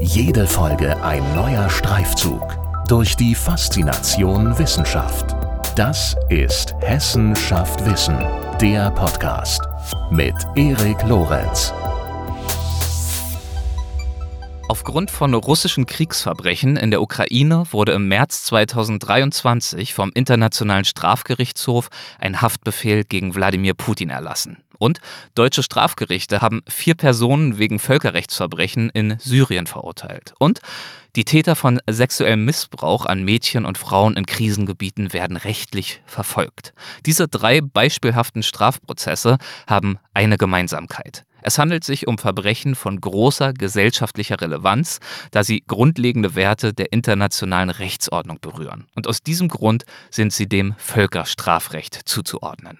Jede Folge ein neuer Streifzug durch die Faszination Wissenschaft. Das ist Hessen schafft Wissen, der Podcast mit Erik Lorenz. Aufgrund von russischen Kriegsverbrechen in der Ukraine wurde im März 2023 vom Internationalen Strafgerichtshof ein Haftbefehl gegen Wladimir Putin erlassen. Und deutsche Strafgerichte haben vier Personen wegen Völkerrechtsverbrechen in Syrien verurteilt. Und die Täter von sexuellem Missbrauch an Mädchen und Frauen in Krisengebieten werden rechtlich verfolgt. Diese drei beispielhaften Strafprozesse haben eine Gemeinsamkeit. Es handelt sich um Verbrechen von großer gesellschaftlicher Relevanz, da sie grundlegende Werte der internationalen Rechtsordnung berühren. Und aus diesem Grund sind sie dem Völkerstrafrecht zuzuordnen.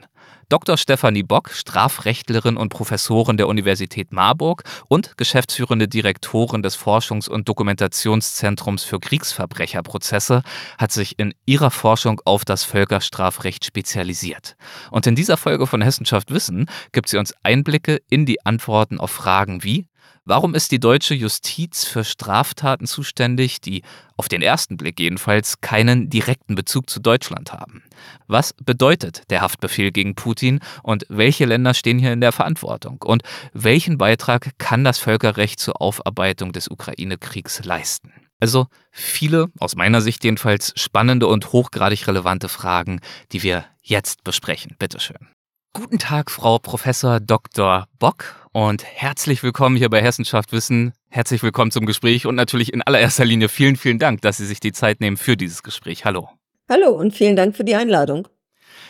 Dr. Stefanie Bock, Strafrechtlerin und Professorin der Universität Marburg und geschäftsführende Direktorin des Forschungs- und Dokumentationszentrums für Kriegsverbrecherprozesse, hat sich in ihrer Forschung auf das Völkerstrafrecht spezialisiert. Und in dieser Folge von Hessenschaft Wissen gibt sie uns Einblicke in die Antworten auf Fragen wie Warum ist die deutsche Justiz für Straftaten zuständig, die auf den ersten Blick jedenfalls keinen direkten Bezug zu Deutschland haben? Was bedeutet der Haftbefehl gegen Putin und welche Länder stehen hier in der Verantwortung? Und welchen Beitrag kann das Völkerrecht zur Aufarbeitung des Ukraine-Kriegs leisten? Also viele, aus meiner Sicht jedenfalls, spannende und hochgradig relevante Fragen, die wir jetzt besprechen. Bitteschön. Guten Tag, Frau Professor Dr. Bock und herzlich willkommen hier bei Hessenschaft Wissen. Herzlich willkommen zum Gespräch und natürlich in allererster Linie vielen, vielen Dank, dass Sie sich die Zeit nehmen für dieses Gespräch. Hallo. Hallo und vielen Dank für die Einladung.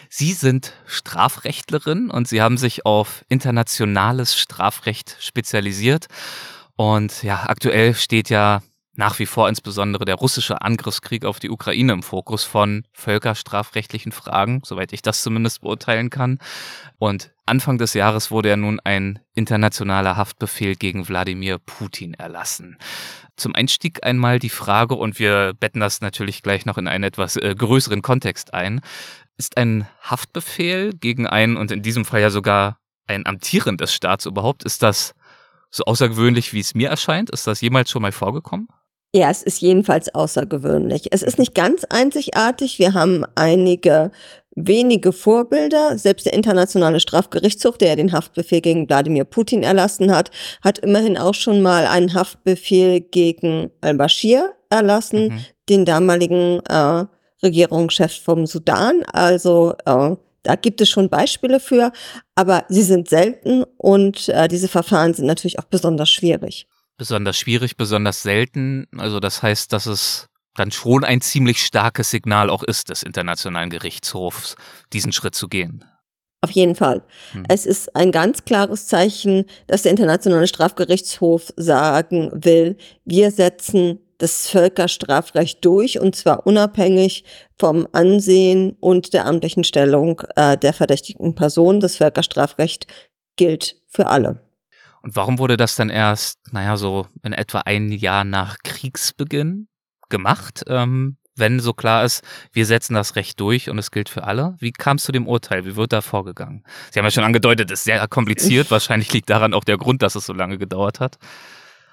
Sie sind Strafrechtlerin und Sie haben sich auf internationales Strafrecht spezialisiert. Und ja, aktuell steht ja nach wie vor insbesondere der russische Angriffskrieg auf die Ukraine im Fokus von völkerstrafrechtlichen Fragen, soweit ich das zumindest beurteilen kann. Und Anfang des Jahres wurde ja nun ein internationaler Haftbefehl gegen Wladimir Putin erlassen. Zum Einstieg einmal die Frage, und wir betten das natürlich gleich noch in einen etwas äh, größeren Kontext ein. Ist ein Haftbefehl gegen einen und in diesem Fall ja sogar ein amtierendes Staats überhaupt, ist das so außergewöhnlich, wie es mir erscheint? Ist das jemals schon mal vorgekommen? Ja, es ist jedenfalls außergewöhnlich. Es ist nicht ganz einzigartig. Wir haben einige wenige Vorbilder. Selbst der Internationale Strafgerichtshof, der ja den Haftbefehl gegen Wladimir Putin erlassen hat, hat immerhin auch schon mal einen Haftbefehl gegen al-Bashir erlassen, mhm. den damaligen äh, Regierungschef vom Sudan. Also äh, da gibt es schon Beispiele für, aber sie sind selten und äh, diese Verfahren sind natürlich auch besonders schwierig besonders schwierig, besonders selten. Also das heißt, dass es dann schon ein ziemlich starkes Signal auch ist des Internationalen Gerichtshofs, diesen Schritt zu gehen. Auf jeden Fall. Hm. Es ist ein ganz klares Zeichen, dass der Internationale Strafgerichtshof sagen will, wir setzen das Völkerstrafrecht durch und zwar unabhängig vom Ansehen und der amtlichen Stellung äh, der verdächtigen Person. Das Völkerstrafrecht gilt für alle. Und warum wurde das dann erst, naja, so in etwa ein Jahr nach Kriegsbeginn gemacht? Ähm, wenn so klar ist, wir setzen das Recht durch und es gilt für alle. Wie kam es zu dem Urteil? Wie wird da vorgegangen? Sie haben ja schon angedeutet, es ist sehr kompliziert. Wahrscheinlich liegt daran auch der Grund, dass es so lange gedauert hat.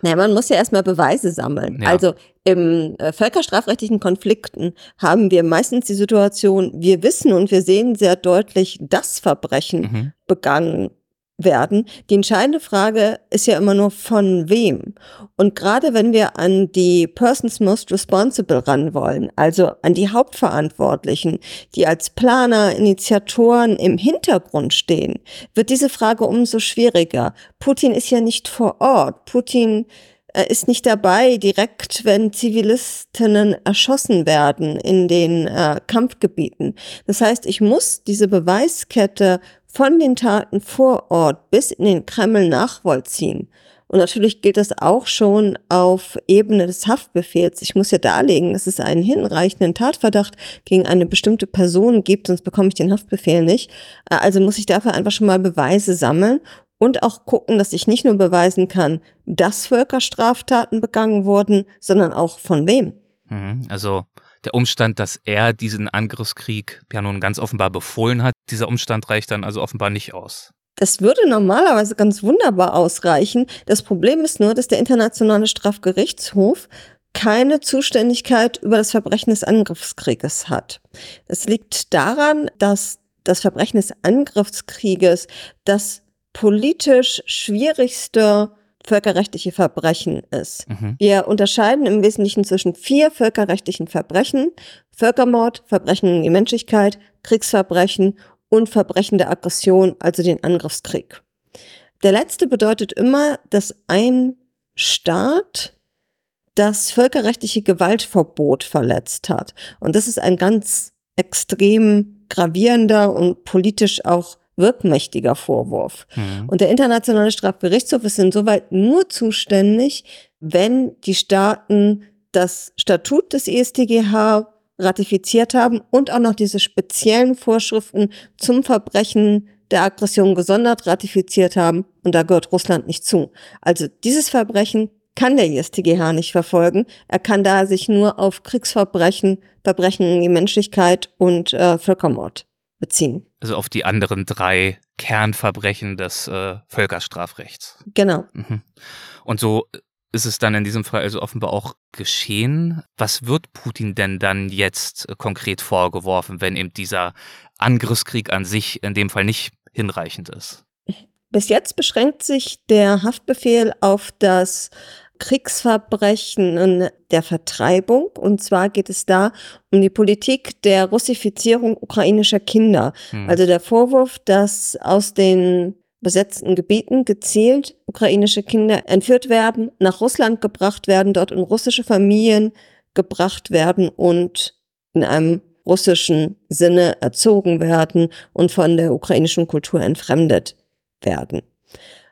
Naja, man muss ja erstmal Beweise sammeln. Ja. Also im äh, völkerstrafrechtlichen Konflikten haben wir meistens die Situation, wir wissen und wir sehen sehr deutlich, dass Verbrechen mhm. begangen werden. Die entscheidende Frage ist ja immer nur von wem. Und gerade wenn wir an die Persons Most Responsible ran wollen, also an die Hauptverantwortlichen, die als Planer, Initiatoren im Hintergrund stehen, wird diese Frage umso schwieriger. Putin ist ja nicht vor Ort. Putin äh, ist nicht dabei, direkt, wenn Zivilistinnen erschossen werden in den äh, Kampfgebieten. Das heißt, ich muss diese Beweiskette von den Taten vor Ort bis in den Kreml nachvollziehen. Und natürlich gilt das auch schon auf Ebene des Haftbefehls. Ich muss ja darlegen, dass es einen hinreichenden Tatverdacht gegen eine bestimmte Person gibt, sonst bekomme ich den Haftbefehl nicht. Äh, also muss ich dafür einfach schon mal Beweise sammeln und auch gucken, dass ich nicht nur beweisen kann, dass Völkerstraftaten begangen wurden, sondern auch von wem. Mhm. Also der Umstand, dass er diesen Angriffskrieg ja nun ganz offenbar befohlen hat, dieser Umstand reicht dann also offenbar nicht aus. Das würde normalerweise ganz wunderbar ausreichen. Das Problem ist nur, dass der Internationale Strafgerichtshof keine Zuständigkeit über das Verbrechen des Angriffskrieges hat. Das liegt daran, dass das Verbrechen des Angriffskrieges das politisch schwierigste völkerrechtliche Verbrechen ist. Mhm. Wir unterscheiden im Wesentlichen zwischen vier völkerrechtlichen Verbrechen. Völkermord, Verbrechen gegen die Menschlichkeit, Kriegsverbrechen und Verbrechen der Aggression, also den Angriffskrieg. Der letzte bedeutet immer, dass ein Staat das völkerrechtliche Gewaltverbot verletzt hat. Und das ist ein ganz extrem gravierender und politisch auch wirkmächtiger Vorwurf. Mhm. Und der Internationale Strafgerichtshof ist insoweit nur zuständig, wenn die Staaten das Statut des EStGH ratifiziert haben und auch noch diese speziellen Vorschriften zum Verbrechen der Aggression gesondert ratifiziert haben. Und da gehört Russland nicht zu. Also dieses Verbrechen kann der ISTGH nicht verfolgen. Er kann da sich nur auf Kriegsverbrechen, Verbrechen gegen die Menschlichkeit und äh, Völkermord beziehen. Also auf die anderen drei Kernverbrechen des äh, Völkerstrafrechts. Genau. Mhm. Und so ist es dann in diesem Fall also offenbar auch geschehen. Was wird Putin denn dann jetzt äh, konkret vorgeworfen, wenn eben dieser Angriffskrieg an sich in dem Fall nicht hinreichend ist? Bis jetzt beschränkt sich der Haftbefehl auf das Kriegsverbrechen der Vertreibung. Und zwar geht es da um die Politik der Russifizierung ukrainischer Kinder. Hm. Also der Vorwurf, dass aus den besetzten Gebieten gezielt ukrainische Kinder entführt werden, nach Russland gebracht werden, dort in russische Familien gebracht werden und in einem russischen Sinne erzogen werden und von der ukrainischen Kultur entfremdet werden.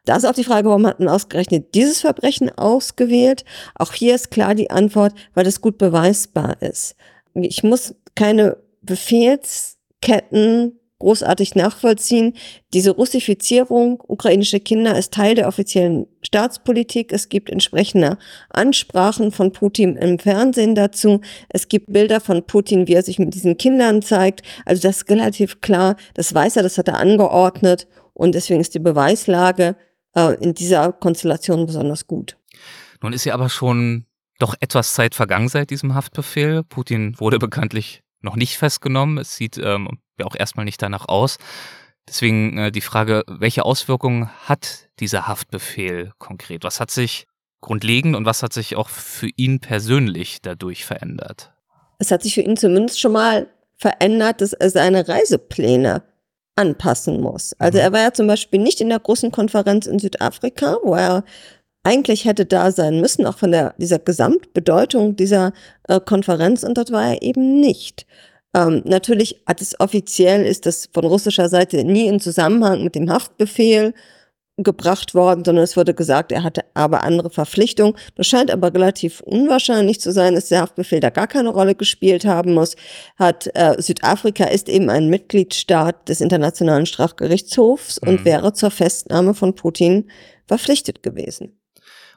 Da ist auch die Frage, warum hat man ausgerechnet dieses Verbrechen ausgewählt? Auch hier ist klar die Antwort, weil das gut beweisbar ist. Ich muss keine Befehlsketten großartig nachvollziehen. Diese Russifizierung ukrainischer Kinder ist Teil der offiziellen Staatspolitik. Es gibt entsprechende Ansprachen von Putin im Fernsehen dazu. Es gibt Bilder von Putin, wie er sich mit diesen Kindern zeigt. Also das ist relativ klar. Das weiß er, das hat er angeordnet. Und deswegen ist die Beweislage äh, in dieser Konstellation besonders gut. Nun ist ja aber schon doch etwas Zeit vergangen seit diesem Haftbefehl. Putin wurde bekanntlich noch nicht festgenommen. Es sieht ähm, ja auch erstmal nicht danach aus. Deswegen äh, die Frage, welche Auswirkungen hat dieser Haftbefehl konkret? Was hat sich grundlegend und was hat sich auch für ihn persönlich dadurch verändert? Es hat sich für ihn zumindest schon mal verändert, dass er seine Reisepläne anpassen muss. Also mhm. er war ja zum Beispiel nicht in der großen Konferenz in Südafrika, wo er eigentlich hätte da sein müssen, auch von der, dieser Gesamtbedeutung dieser äh, Konferenz, und dort war er eben nicht. Ähm, natürlich hat es offiziell, ist das von russischer Seite nie in Zusammenhang mit dem Haftbefehl gebracht worden, sondern es wurde gesagt, er hatte aber andere Verpflichtungen. Das scheint aber relativ unwahrscheinlich zu sein, dass der Haftbefehl da gar keine Rolle gespielt haben muss. Hat äh, Südafrika ist eben ein Mitgliedstaat des Internationalen Strafgerichtshofs mhm. und wäre zur Festnahme von Putin verpflichtet gewesen.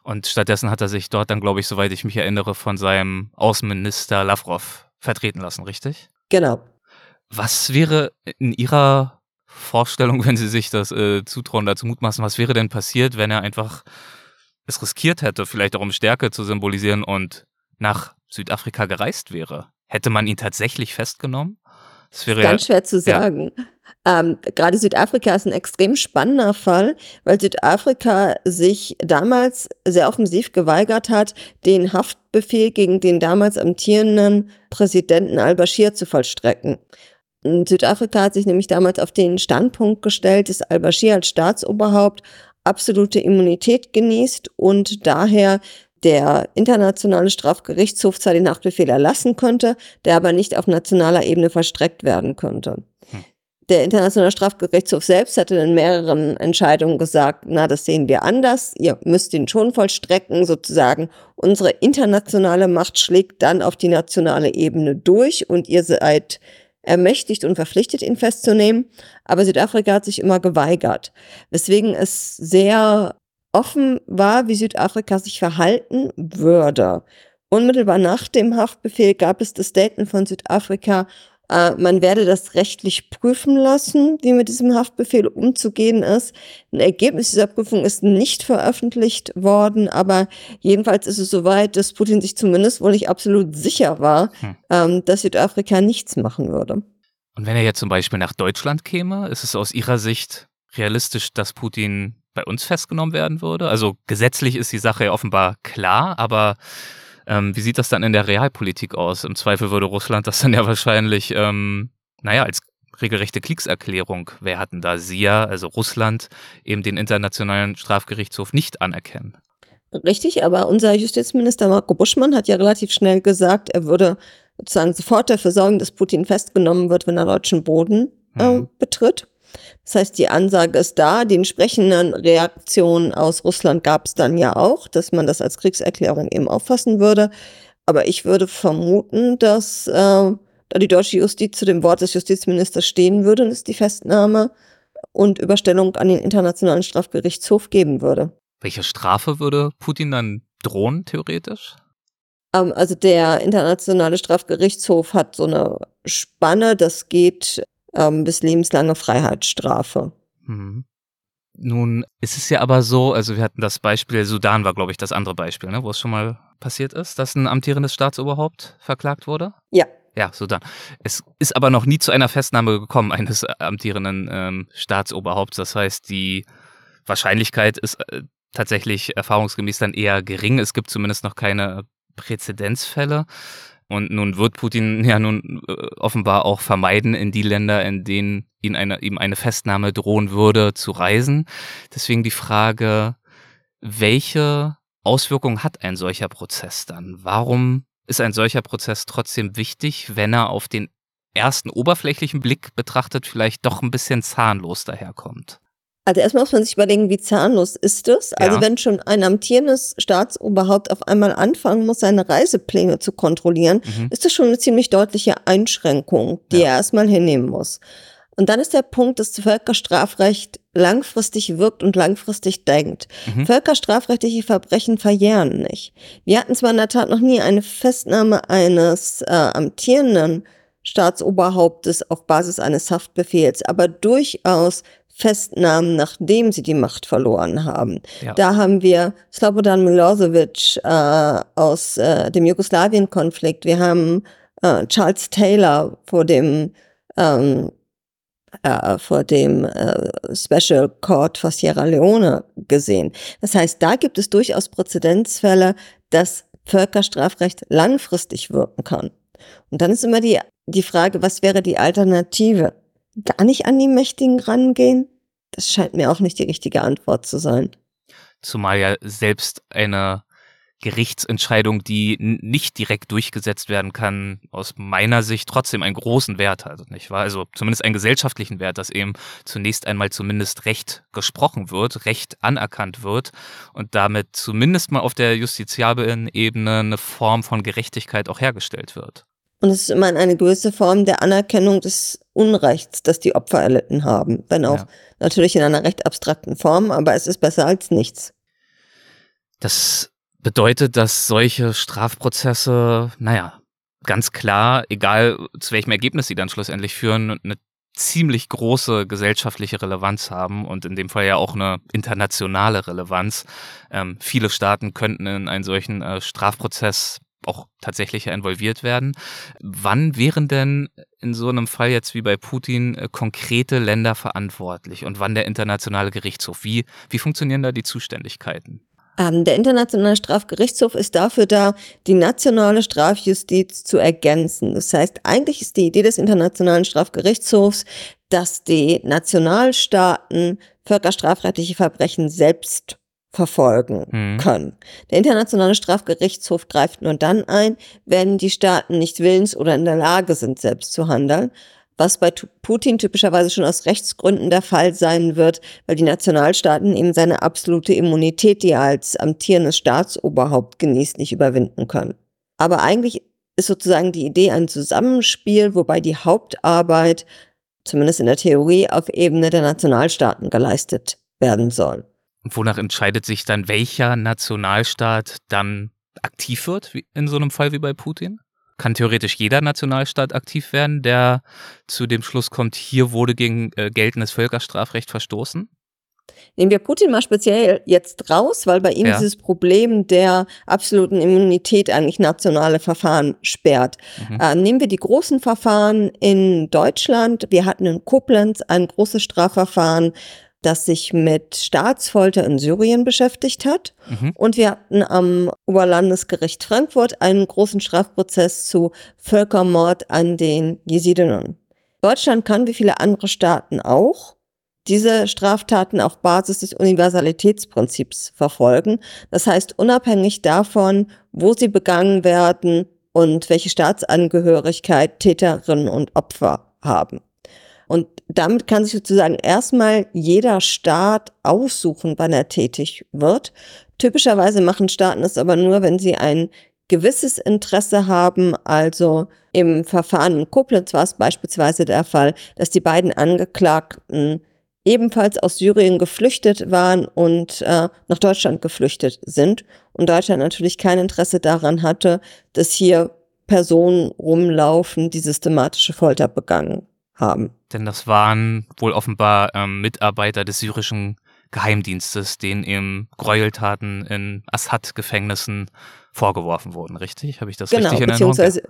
Und stattdessen hat er sich dort dann, glaube ich, soweit ich mich erinnere, von seinem Außenminister Lavrov vertreten lassen, richtig? Genau. Was wäre in Ihrer Vorstellung, wenn Sie sich das äh, zutrauen, dazu mutmaßen, was wäre denn passiert, wenn er einfach es riskiert hätte, vielleicht auch um Stärke zu symbolisieren und nach Südafrika gereist wäre? Hätte man ihn tatsächlich festgenommen? Das wäre ganz ja, schwer zu sagen. Ja. Ähm, gerade Südafrika ist ein extrem spannender Fall, weil Südafrika sich damals sehr offensiv geweigert hat, den Haftbefehl gegen den damals amtierenden Präsidenten al-Bashir zu vollstrecken. Südafrika hat sich nämlich damals auf den Standpunkt gestellt, dass al-Bashir als Staatsoberhaupt absolute Immunität genießt und daher der internationale Strafgerichtshof zwar den Haftbefehl erlassen könnte, der aber nicht auf nationaler Ebene verstreckt werden könnte. Hm. Der internationale Strafgerichtshof selbst hatte in mehreren Entscheidungen gesagt, na, das sehen wir anders, ihr müsst ihn schon vollstrecken, sozusagen. Unsere internationale Macht schlägt dann auf die nationale Ebene durch und ihr seid ermächtigt und verpflichtet, ihn festzunehmen. Aber Südafrika hat sich immer geweigert, weswegen es sehr offen war, wie Südafrika sich verhalten würde. Unmittelbar nach dem Haftbefehl gab es das Statement von Südafrika, Äh, man werde das rechtlich prüfen lassen, wie mit diesem Haftbefehl umzugehen ist. Ein Ergebnis dieser Prüfung ist nicht veröffentlicht worden, aber jedenfalls ist es soweit, dass Putin sich zumindest wohl nicht absolut sicher war, hm. ähm, dass Südafrika nichts machen würde. Und wenn er jetzt zum Beispiel nach Deutschland käme, ist es aus Ihrer Sicht realistisch, dass Putin bei uns festgenommen werden würde? Also gesetzlich ist die Sache ja offenbar klar, aber ähm, wie sieht das dann in der Realpolitik aus? Im Zweifel würde Russland das dann ja wahrscheinlich, ähm, naja, als regelrechte Kriegserklärung, wer hatten da Sie also Russland, eben den Internationalen Strafgerichtshof nicht anerkennen. Richtig, aber unser Justizminister Marco Buschmann hat ja relativ schnell gesagt, er würde sozusagen sofort dafür sorgen, dass Putin festgenommen wird, wenn er deutschen Boden äh, mhm. betritt. Das heißt, die Ansage ist da. Die entsprechenden Reaktionen aus Russland gab es dann ja auch, dass man das als Kriegserklärung eben auffassen würde. Aber ich würde vermuten, dass äh, da die deutsche Justiz zu dem Wort des Justizministers stehen würde und es die Festnahme und Überstellung an den Internationalen Strafgerichtshof geben würde. Welche Strafe würde Putin dann drohen, theoretisch? Ähm, also der Internationale Strafgerichtshof hat so eine Spanne, das geht ähm, bis lebenslange Freiheitsstrafe. Mhm. Nun ist es ja aber so, also wir hatten das Beispiel, Sudan war, glaube ich, das andere Beispiel, ne, wo es schon mal passiert ist, dass ein amtierendes Staatsoberhaupt verklagt wurde. Ja. Ja, Sudan. Es ist aber noch nie zu einer Festnahme gekommen eines amtierenden ähm, Staatsoberhaupts. Das heißt, die Wahrscheinlichkeit ist äh, tatsächlich erfahrungsgemäß dann eher gering. Es gibt zumindest noch keine Präzedenzfälle. Und nun wird Putin ja nun äh, offenbar auch vermeiden, in die Länder, in denen ihn eine, ihm eine Festnahme drohen würde, zu reisen. Deswegen die Frage, welche Auswirkungen hat ein solcher Prozess dann? Warum ist ein solcher Prozess trotzdem wichtig, wenn er auf den ersten oberflächlichen Blick betrachtet vielleicht doch ein bisschen zahnlos daherkommt? Also erstmal muss man sich überlegen, wie zahnlos ist es. Also ja. wenn schon ein amtierendes Staatsoberhaupt auf einmal anfangen muss, seine Reisepläne zu kontrollieren, mhm. ist das schon eine ziemlich deutliche Einschränkung, die ja. er erstmal hinnehmen muss. Und dann ist der Punkt, dass das Völkerstrafrecht langfristig wirkt und langfristig denkt. Mhm. Völkerstrafrechtliche Verbrechen verjähren nicht. Wir hatten zwar in der Tat noch nie eine Festnahme eines äh, amtierenden Staatsoberhauptes auf Basis eines Haftbefehls, aber durchaus Festnahmen, nachdem sie die Macht verloren haben. Ja. Da haben wir Slobodan Milosevic äh, aus äh, dem Jugoslawien-Konflikt. Wir haben äh, Charles Taylor vor dem ähm, äh, vor dem äh, Special Court for Sierra Leone gesehen. Das heißt, da gibt es durchaus Präzedenzfälle, dass Völkerstrafrecht langfristig wirken kann. Und dann ist immer die, die Frage, was wäre die Alternative? Gar nicht an die Mächtigen rangehen? Das scheint mir auch nicht die richtige Antwort zu sein. Zumal ja selbst eine Gerichtsentscheidung, die nicht direkt durchgesetzt werden kann, aus meiner Sicht trotzdem einen großen Wert hat, nicht wahr? Also zumindest einen gesellschaftlichen Wert, dass eben zunächst einmal zumindest Recht gesprochen wird, Recht anerkannt wird und damit zumindest mal auf der justiziablen Ebene eine Form von Gerechtigkeit auch hergestellt wird. Und es ist immer eine gewisse Form der Anerkennung des Unrechts, das die Opfer erlitten haben. Wenn auch ja. natürlich in einer recht abstrakten Form, aber es ist besser als nichts. Das bedeutet, dass solche Strafprozesse, naja, ganz klar, egal zu welchem Ergebnis sie dann schlussendlich führen, eine ziemlich große gesellschaftliche Relevanz haben und in dem Fall ja auch eine internationale Relevanz. Ähm, viele Staaten könnten in einen solchen äh, Strafprozess auch tatsächlich involviert werden. Wann wären denn in so einem Fall jetzt wie bei Putin äh, konkrete Länder verantwortlich und wann der internationale Gerichtshof? Wie, wie funktionieren da die Zuständigkeiten? Ähm, der Internationale Strafgerichtshof ist dafür da, die nationale Strafjustiz zu ergänzen. Das heißt, eigentlich ist die Idee des Internationalen Strafgerichtshofs, dass die Nationalstaaten völkerstrafrechtliche Verbrechen selbst verfolgen mhm. können. Der Internationale Strafgerichtshof greift nur dann ein, wenn die Staaten nicht willens oder in der Lage sind, selbst zu handeln, was bei Putin typischerweise schon aus Rechtsgründen der Fall sein wird, weil die Nationalstaaten eben seine absolute Immunität, die er als amtierendes Staatsoberhaupt genießt, nicht überwinden können. Aber eigentlich ist sozusagen die Idee ein Zusammenspiel, wobei die Hauptarbeit, zumindest in der Theorie, auf Ebene der Nationalstaaten geleistet werden soll. Und wonach entscheidet sich dann, welcher Nationalstaat dann aktiv wird in so einem Fall wie bei Putin? kann theoretisch jeder Nationalstaat aktiv werden, der zu dem Schluss kommt, hier wurde gegen äh, geltendes Völkerstrafrecht verstoßen? Nehmen wir Putin mal speziell jetzt raus, weil bei ihm ja. dieses Problem der absoluten Immunität eigentlich nationale Verfahren sperrt. Mhm. Äh, nehmen wir die großen Verfahren in Deutschland. Wir hatten in Koblenz ein großes Strafverfahren, das sich mit Staatsfolter in Syrien beschäftigt hat. Mhm. Und wir hatten am Oberlandesgericht Frankfurt einen großen Strafprozess zu Völkermord an den Jesidinnen. Deutschland kann wie viele andere Staaten auch diese Straftaten auf Basis des Universalitätsprinzips verfolgen. Das heißt, unabhängig davon, wo sie begangen werden und welche Staatsangehörigkeit Täterinnen und Opfer haben. Und damit kann sich sozusagen erstmal jeder Staat aussuchen, wann er tätig wird. Typischerweise machen Staaten es aber nur, wenn sie ein gewisses Interesse haben. Also im Verfahren in Koblenz war es beispielsweise der Fall, dass die beiden Angeklagten ebenfalls aus Syrien geflüchtet waren und äh, nach Deutschland geflüchtet sind. Und Deutschland natürlich kein Interesse daran hatte, dass hier Personen rumlaufen, die systematische Folter begangen haben. Denn das waren wohl offenbar ähm, Mitarbeiter des syrischen Geheimdienstes, denen eben Gräueltaten in Assad-Gefängnissen vorgeworfen wurden, richtig? Habe ich das genau, richtig in Erinnerung? Beziehungsweise,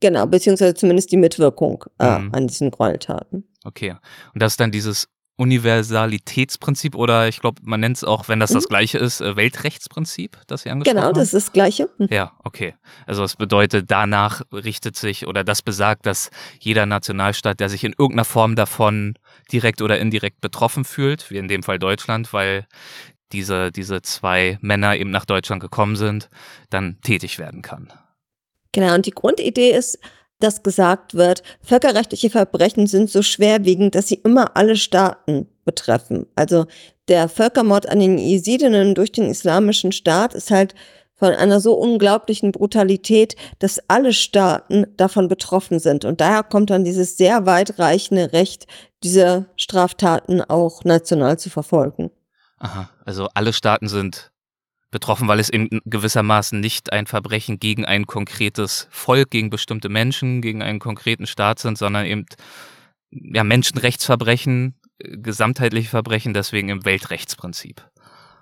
genau, beziehungsweise zumindest die Mitwirkung äh, mhm. an diesen Gräueltaten. Okay. Und das ist dann dieses Universalitätsprinzip oder ich glaube, man nennt es auch, wenn das mhm. das gleiche ist, äh, Weltrechtsprinzip, das Sie angesprochen genau, haben? Genau, das ist das gleiche. Mhm. Ja, okay. Also es bedeutet, danach richtet sich oder das besagt, dass jeder Nationalstaat, der sich in irgendeiner Form davon direkt oder indirekt betroffen fühlt, wie in dem Fall Deutschland, weil diese, diese zwei Männer eben nach Deutschland gekommen sind, dann tätig werden kann. Genau, und die Grundidee ist, dass gesagt wird, völkerrechtliche Verbrechen sind so schwerwiegend, dass sie immer alle Staaten betreffen. Also der Völkermord an den Jesidinnen durch den islamischen Staat ist halt von einer so unglaublichen Brutalität, dass alle Staaten davon betroffen sind. Und daher kommt dann dieses sehr weitreichende Recht, diese Straftaten auch national zu verfolgen. Aha, also alle Staaten sind betroffen, weil es in gewissermaßen nicht ein Verbrechen gegen ein konkretes Volk, gegen bestimmte Menschen, gegen einen konkreten Staat sind, sondern eben ja, Menschenrechtsverbrechen, äh, gesamtheitliche Verbrechen, deswegen im Weltrechtsprinzip.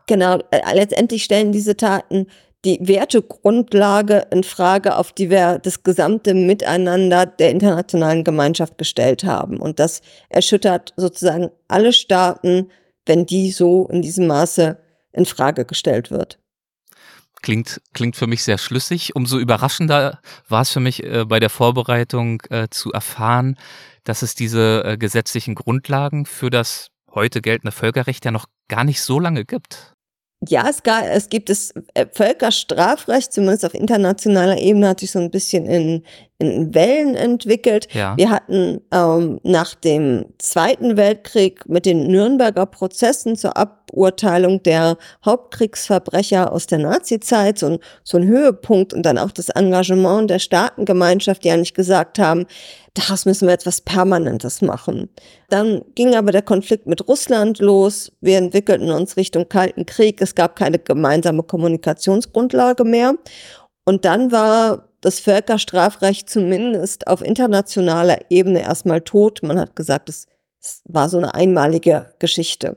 Genau, äh, letztendlich stellen diese Taten die Wertegrundlage in Frage, auf die wir das gesamte Miteinander der internationalen Gemeinschaft gestellt haben. Und das erschüttert sozusagen alle Staaten, wenn die so in diesem Maße in Frage gestellt wird. Klingt, klingt für mich sehr schlüssig. Umso überraschender war es für mich äh, bei der Vorbereitung äh, zu erfahren, dass es diese äh, gesetzlichen Grundlagen für das heute geltende Völkerrecht ja noch gar nicht so lange gibt. Ja, es, gar, es gibt das äh, Völkerstrafrecht, zumindest auf internationaler Ebene hat sich so ein bisschen in, in Wellen entwickelt. Ja. Wir hatten ähm, nach dem Zweiten Weltkrieg mit den Nürnberger Prozessen zur Aburteilung der Hauptkriegsverbrecher aus der Nazizeit so ein, so ein Höhepunkt und dann auch das Engagement der Staatengemeinschaft, die ja nicht gesagt haben, daraus müssen wir etwas Permanentes machen. Dann ging aber der Konflikt mit Russland los. Wir entwickelten uns Richtung Kalten Krieg. Es gab keine gemeinsame Kommunikationsgrundlage mehr. Und dann war das Völkerstrafrecht zumindest auf internationaler Ebene erstmal tot. Man hat gesagt, es, war so eine einmalige Geschichte.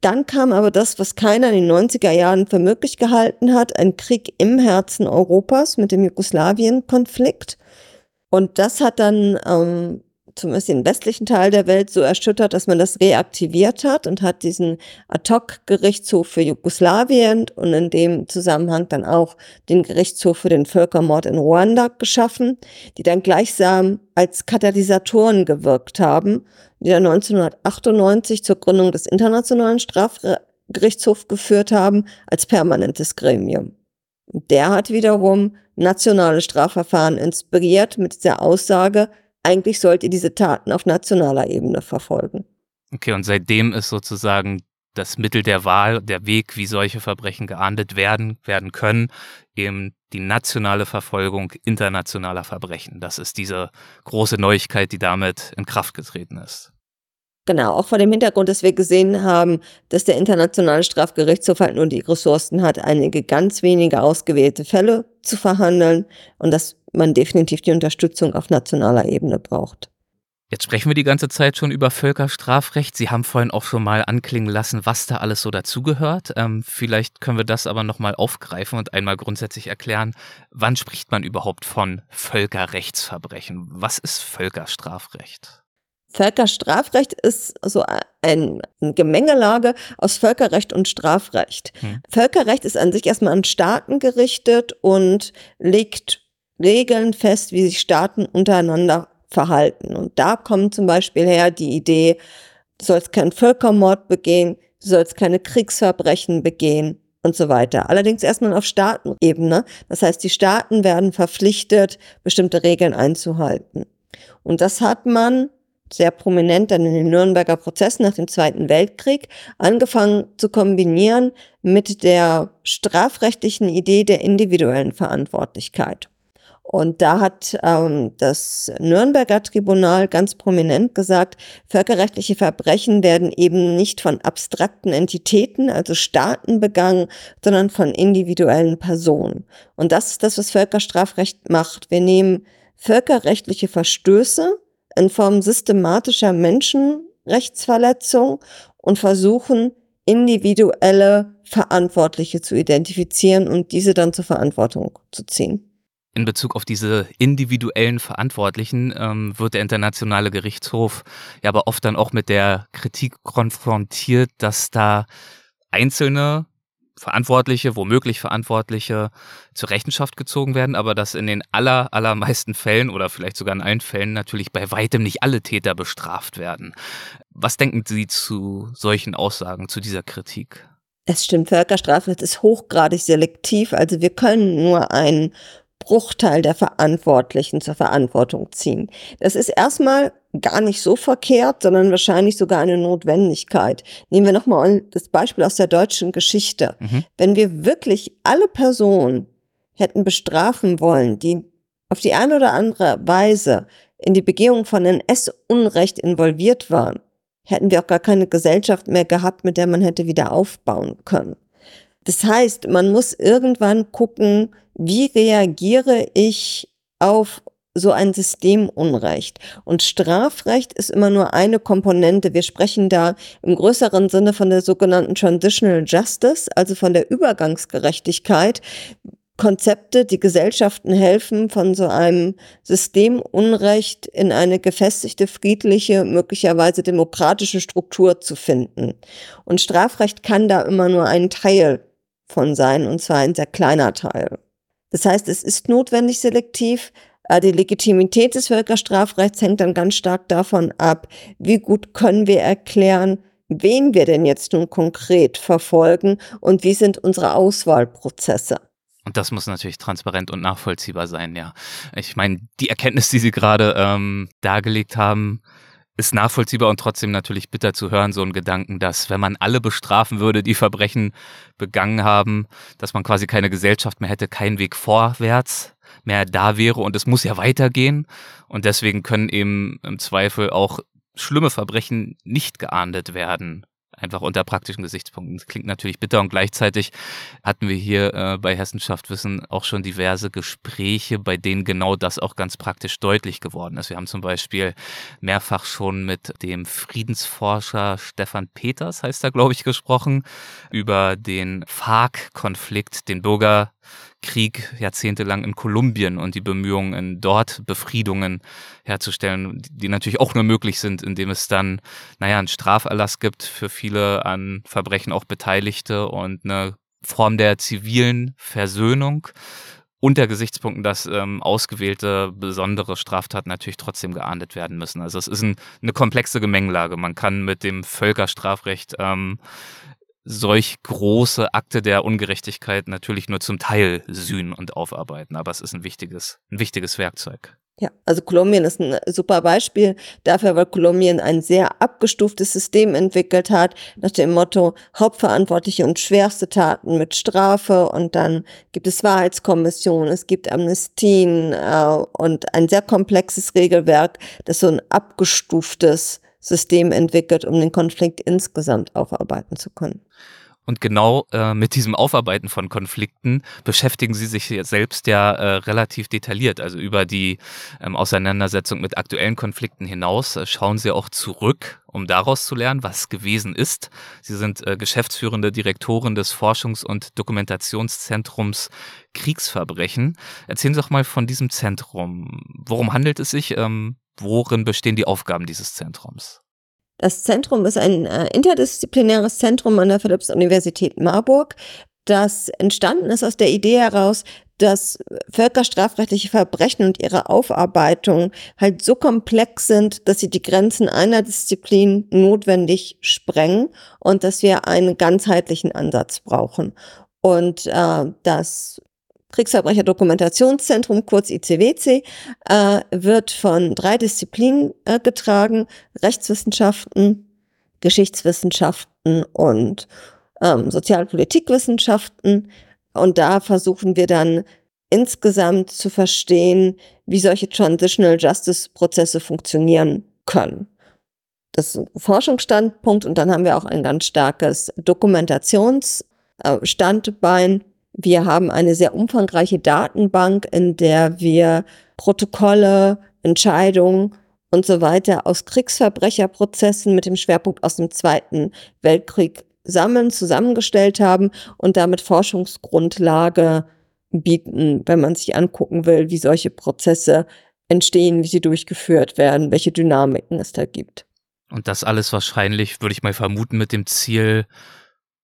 Dann kam aber das, was keiner in den 90er Jahren für möglich gehalten hat, ein Krieg im Herzen Europas mit dem Jugoslawien-Konflikt. Und das hat dann ähm, zumindest den westlichen Teil der Welt so erschüttert, dass man das reaktiviert hat und hat diesen Ad-Hoc-Gerichtshof für Jugoslawien und in dem Zusammenhang dann auch den Gerichtshof für den Völkermord in Ruanda geschaffen, die dann gleichsam als Katalysatoren gewirkt haben, die dann 1998 zur Gründung des Internationalen Strafgerichtshofs geführt haben, als permanentes Gremium. Der hat wiederum nationale Strafverfahren inspiriert mit der Aussage, eigentlich sollt ihr diese Taten auf nationaler Ebene verfolgen. Okay, und seitdem ist sozusagen das Mittel der Wahl, der Weg, wie solche Verbrechen geahndet werden, werden können, eben die nationale Verfolgung internationaler Verbrechen. Das ist diese große Neuigkeit, die damit in Kraft getreten ist. Genau, auch vor dem Hintergrund, dass wir gesehen haben, dass der Internationale Strafgerichtshof halt nur die Ressourcen hat, einige ganz wenige ausgewählte Fälle zu verhandeln und dass man definitiv die Unterstützung auf nationaler Ebene braucht. Jetzt sprechen wir die ganze Zeit schon über Völkerstrafrecht. Sie haben vorhin auch schon mal anklingen lassen, was da alles so dazugehört. Ähm, vielleicht können wir das aber nochmal aufgreifen und einmal grundsätzlich erklären, wann spricht man überhaupt von Völkerrechtsverbrechen? Was ist Völkerstrafrecht? Völkerstrafrecht ist so ein, eine Gemengelage aus Völkerrecht und Strafrecht. Hm. Völkerrecht ist an sich erstmal an Staaten gerichtet und legt Regeln fest, wie sich Staaten untereinander verhalten. Und da kommt zum Beispiel her die Idee, du sollst keinen Völkermord begehen, du sollst keine Kriegsverbrechen begehen und so weiter. Allerdings erstmal auf Staatenebene. Das heißt, die Staaten werden verpflichtet, bestimmte Regeln einzuhalten. Und das hat man sehr prominent dann in den Nürnberger Prozessen nach dem Zweiten Weltkrieg angefangen zu kombinieren mit der strafrechtlichen Idee der individuellen Verantwortlichkeit. Und da hat ähm, das Nürnberger Tribunal ganz prominent gesagt, völkerrechtliche Verbrechen werden eben nicht von abstrakten Entitäten, also Staaten begangen, sondern von individuellen Personen. Und das ist das, was Völkerstrafrecht macht. Wir nehmen völkerrechtliche Verstöße in Form systematischer Menschenrechtsverletzung und versuchen, individuelle Verantwortliche zu identifizieren und diese dann zur Verantwortung zu ziehen. In Bezug auf diese individuellen Verantwortlichen ähm, wird der Internationale Gerichtshof ja aber oft dann auch mit der Kritik konfrontiert, dass da einzelne Verantwortliche, womöglich Verantwortliche zur Rechenschaft gezogen werden, aber dass in den aller, allermeisten Fällen oder vielleicht sogar in allen Fällen natürlich bei weitem nicht alle Täter bestraft werden. Was denken Sie zu solchen Aussagen, zu dieser Kritik? Es stimmt, Völkerstrafrecht ist hochgradig selektiv. Also wir können nur einen Bruchteil der Verantwortlichen zur Verantwortung ziehen. Das ist erstmal gar nicht so verkehrt, sondern wahrscheinlich sogar eine Notwendigkeit. Nehmen wir nochmal das Beispiel aus der deutschen Geschichte. Mhm. Wenn wir wirklich alle Personen hätten bestrafen wollen, die auf die eine oder andere Weise in die Begehung von NS-Unrecht involviert waren, hätten wir auch gar keine Gesellschaft mehr gehabt, mit der man hätte wieder aufbauen können. Das heißt, man muss irgendwann gucken, wie reagiere ich auf so ein Systemunrecht. Und Strafrecht ist immer nur eine Komponente. Wir sprechen da im größeren Sinne von der sogenannten Transitional Justice, also von der Übergangsgerechtigkeit. Konzepte, die Gesellschaften helfen, von so einem Systemunrecht in eine gefestigte, friedliche, möglicherweise demokratische Struktur zu finden. Und Strafrecht kann da immer nur ein Teil von sein, und zwar ein sehr kleiner Teil. Das heißt, es ist notwendig selektiv. Äh, die Legitimität des Völkerstrafrechts hängt dann ganz stark davon ab, wie gut können wir erklären, wen wir denn jetzt nun konkret verfolgen und wie sind unsere Auswahlprozesse. Und das muss natürlich transparent und nachvollziehbar sein, ja. Ich meine, die Erkenntnis, die Sie gerade ähm, dargelegt haben, ist nachvollziehbar und trotzdem natürlich bitter zu hören, so ein Gedanken, dass wenn man alle bestrafen würde, die Verbrechen begangen haben, dass man quasi keine Gesellschaft mehr hätte, keinen Weg vorwärts mehr da wäre und es muss ja weitergehen. Und deswegen können eben im Zweifel auch schlimme Verbrechen nicht geahndet werden einfach unter praktischen Gesichtspunkten. Das klingt natürlich bitter und gleichzeitig hatten wir hier äh, bei Hessenschaft Wissen auch schon diverse Gespräche, bei denen genau das auch ganz praktisch deutlich geworden ist. Wir haben zum Beispiel mehrfach schon mit dem Friedensforscher Stefan Peters, heißt er, glaube ich, gesprochen, über den FARC-Konflikt, den Bürger Krieg jahrzehntelang in Kolumbien und die Bemühungen, dort Befriedungen herzustellen, die natürlich auch nur möglich sind, indem es dann, naja, einen Straferlass gibt für viele an Verbrechen auch Beteiligte und eine Form der zivilen Versöhnung unter Gesichtspunkten, dass ähm, ausgewählte besondere Straftaten natürlich trotzdem geahndet werden müssen. Also es ist ein, eine komplexe Gemengelage. Man kann mit dem Völkerstrafrecht ähm, solch große Akte der Ungerechtigkeit natürlich nur zum Teil sühnen und aufarbeiten. Aber es ist ein wichtiges, ein wichtiges Werkzeug. Ja, also Kolumbien ist ein super Beispiel dafür, weil Kolumbien ein sehr abgestuftes System entwickelt hat, nach dem Motto Hauptverantwortliche und schwerste Taten mit Strafe und dann gibt es Wahrheitskommissionen, es gibt Amnestien äh, und ein sehr komplexes Regelwerk, das so ein abgestuftes System entwickelt, um den Konflikt insgesamt aufarbeiten zu können. Und genau äh, mit diesem Aufarbeiten von Konflikten beschäftigen Sie sich selbst ja äh, relativ detailliert. Also über die ähm, Auseinandersetzung mit aktuellen Konflikten hinaus äh, schauen Sie auch zurück, um daraus zu lernen, was gewesen ist. Sie sind äh, geschäftsführende Direktorin des Forschungs- und Dokumentationszentrums Kriegsverbrechen. Erzählen Sie doch mal von diesem Zentrum. Worum handelt es sich? Ähm, worin bestehen die Aufgaben dieses Zentrums? Das Zentrum ist ein äh, interdisziplinäres Zentrum an der Philipps-Universität Marburg, das entstanden ist aus der Idee heraus, dass völkerstrafrechtliche Verbrechen und ihre Aufarbeitung halt so komplex sind, dass sie die Grenzen einer Disziplin notwendig sprengen und dass wir einen ganzheitlichen Ansatz brauchen. Und äh, das Kriegsverbrecher-Dokumentationszentrum, kurz ICWC, äh, wird von drei Disziplinen äh, getragen, Rechtswissenschaften, Geschichtswissenschaften und ähm, Sozialpolitikwissenschaften. Und da versuchen wir dann insgesamt zu verstehen, wie solche Transitional Justice Prozesse funktionieren können. Das ist ein Forschungsstandpunkt und dann haben wir auch ein ganz starkes Dokumentationsstandbein, wir haben eine sehr umfangreiche Datenbank, in der wir Protokolle, Entscheidungen und so weiter aus Kriegsverbrecherprozessen mit dem Schwerpunkt aus dem Zweiten Weltkrieg sammeln, zusammengestellt haben und damit Forschungsgrundlage bieten, wenn man sich angucken will, wie solche Prozesse entstehen, wie sie durchgeführt werden, welche Dynamiken es da gibt. Und das alles wahrscheinlich, würde ich mal vermuten, mit dem Ziel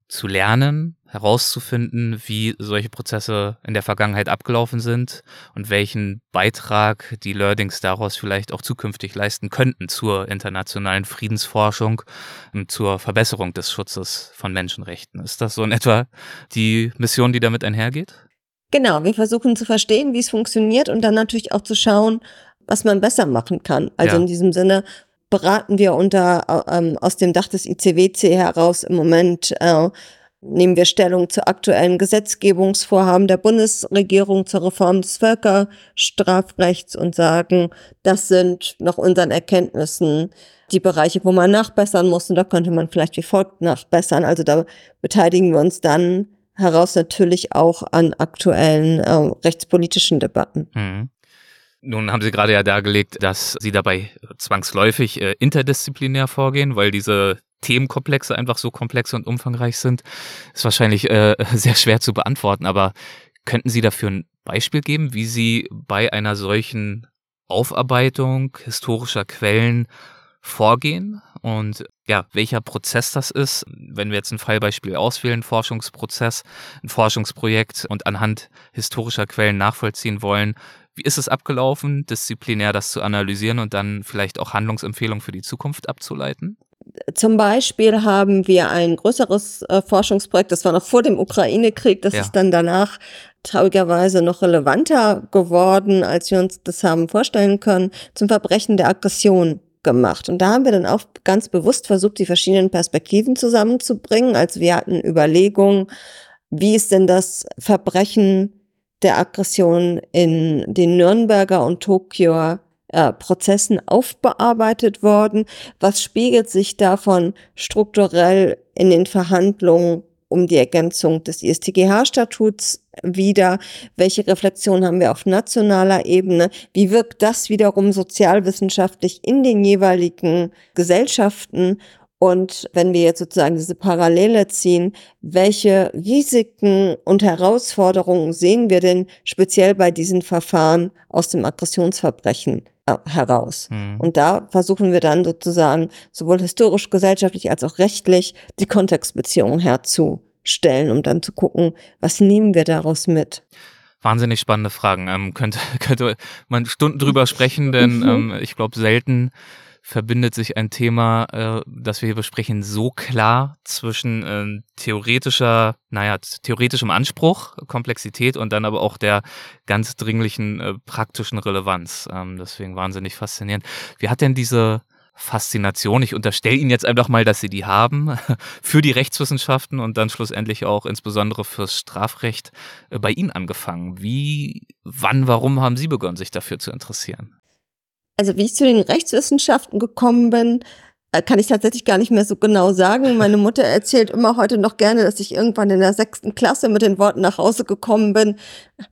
zu lernen, herauszufinden, wie solche Prozesse in der Vergangenheit abgelaufen sind und welchen Beitrag die Learnings daraus vielleicht auch zukünftig leisten könnten zur internationalen Friedensforschung und zur Verbesserung des Schutzes von Menschenrechten. Ist das so in etwa die Mission, die damit einhergeht? Genau, wir versuchen zu verstehen, wie es funktioniert und dann natürlich auch zu schauen, was man besser machen kann. Also ja. in diesem Sinne beraten wir unter ähm, aus dem Dach des ICWC heraus im Moment äh, nehmen wir Stellung zu aktuellen Gesetzgebungsvorhaben der Bundesregierung zur Reform des Völkerstrafrechts und sagen, das sind nach unseren Erkenntnissen die Bereiche, wo man nachbessern muss und da könnte man vielleicht wie folgt nachbessern. Also da beteiligen wir uns dann heraus natürlich auch an aktuellen äh, rechtspolitischen Debatten. Mhm. Nun haben Sie gerade ja dargelegt, dass Sie dabei zwangsläufig äh, interdisziplinär vorgehen, weil diese Themenkomplexe einfach so komplex und umfangreich sind. Ist wahrscheinlich äh, sehr schwer zu beantworten, aber könnten Sie dafür ein Beispiel geben, wie Sie bei einer solchen Aufarbeitung historischer Quellen vorgehen und ja, welcher Prozess das ist. Wenn wir jetzt ein Fallbeispiel auswählen, Forschungsprozess, ein Forschungsprojekt und anhand historischer Quellen nachvollziehen wollen, wie ist es abgelaufen, disziplinär das zu analysieren und dann vielleicht auch Handlungsempfehlungen für die Zukunft abzuleiten? Zum Beispiel haben wir ein größeres äh, Forschungsprojekt, das war noch vor dem Ukraine-Krieg, das ja. ist dann danach traurigerweise noch relevanter geworden, als wir uns das haben vorstellen können, zum Verbrechen der Aggression gemacht. Und da haben wir dann auch ganz bewusst versucht, die verschiedenen Perspektiven zusammenzubringen. Also wir hatten Überlegungen, wie ist denn das Verbrechen der Aggression in den Nürnberger und Tokio äh, Prozessen aufbearbeitet worden? Was spiegelt sich davon strukturell in den Verhandlungen um die Ergänzung des ISTGH-Statuts wieder? Welche Reflexionen haben wir auf nationaler Ebene? Wie wirkt das wiederum sozialwissenschaftlich in den jeweiligen Gesellschaften? Und wenn wir jetzt sozusagen diese Parallele ziehen, welche Risiken und Herausforderungen sehen wir denn speziell bei diesen Verfahren aus dem Aggressionsverbrechen äh, heraus? Mhm. Und da versuchen wir dann sozusagen sowohl historisch, gesellschaftlich als auch rechtlich die Kontextbeziehungen herzustellen, um dann zu gucken, was nehmen wir daraus mit? Wahnsinnig spannende Fragen. Ähm, könnte, könnte man Stunden drüber sprechen, denn mhm. ähm, ich glaube selten verbindet sich ein Thema, äh, das wir hier besprechen, so klar zwischen äh, theoretischer, naja, theoretischem Anspruch, Komplexität und dann aber auch der ganz dringlichen äh, praktischen Relevanz. Ähm, deswegen wahnsinnig faszinierend. Wie hat denn diese Faszination, ich unterstelle Ihnen jetzt einfach mal, dass Sie die haben, für die Rechtswissenschaften und dann schlussendlich auch insbesondere fürs Strafrecht äh, bei Ihnen angefangen. Wie, wann, warum haben Sie begonnen, sich dafür zu interessieren? Also wie ich zu den Rechtswissenschaften gekommen bin, äh, kann ich tatsächlich gar nicht mehr so genau sagen. Meine Mutter erzählt immer heute noch gerne, dass ich irgendwann in der sechsten Klasse mit den Worten nach Hause gekommen bin,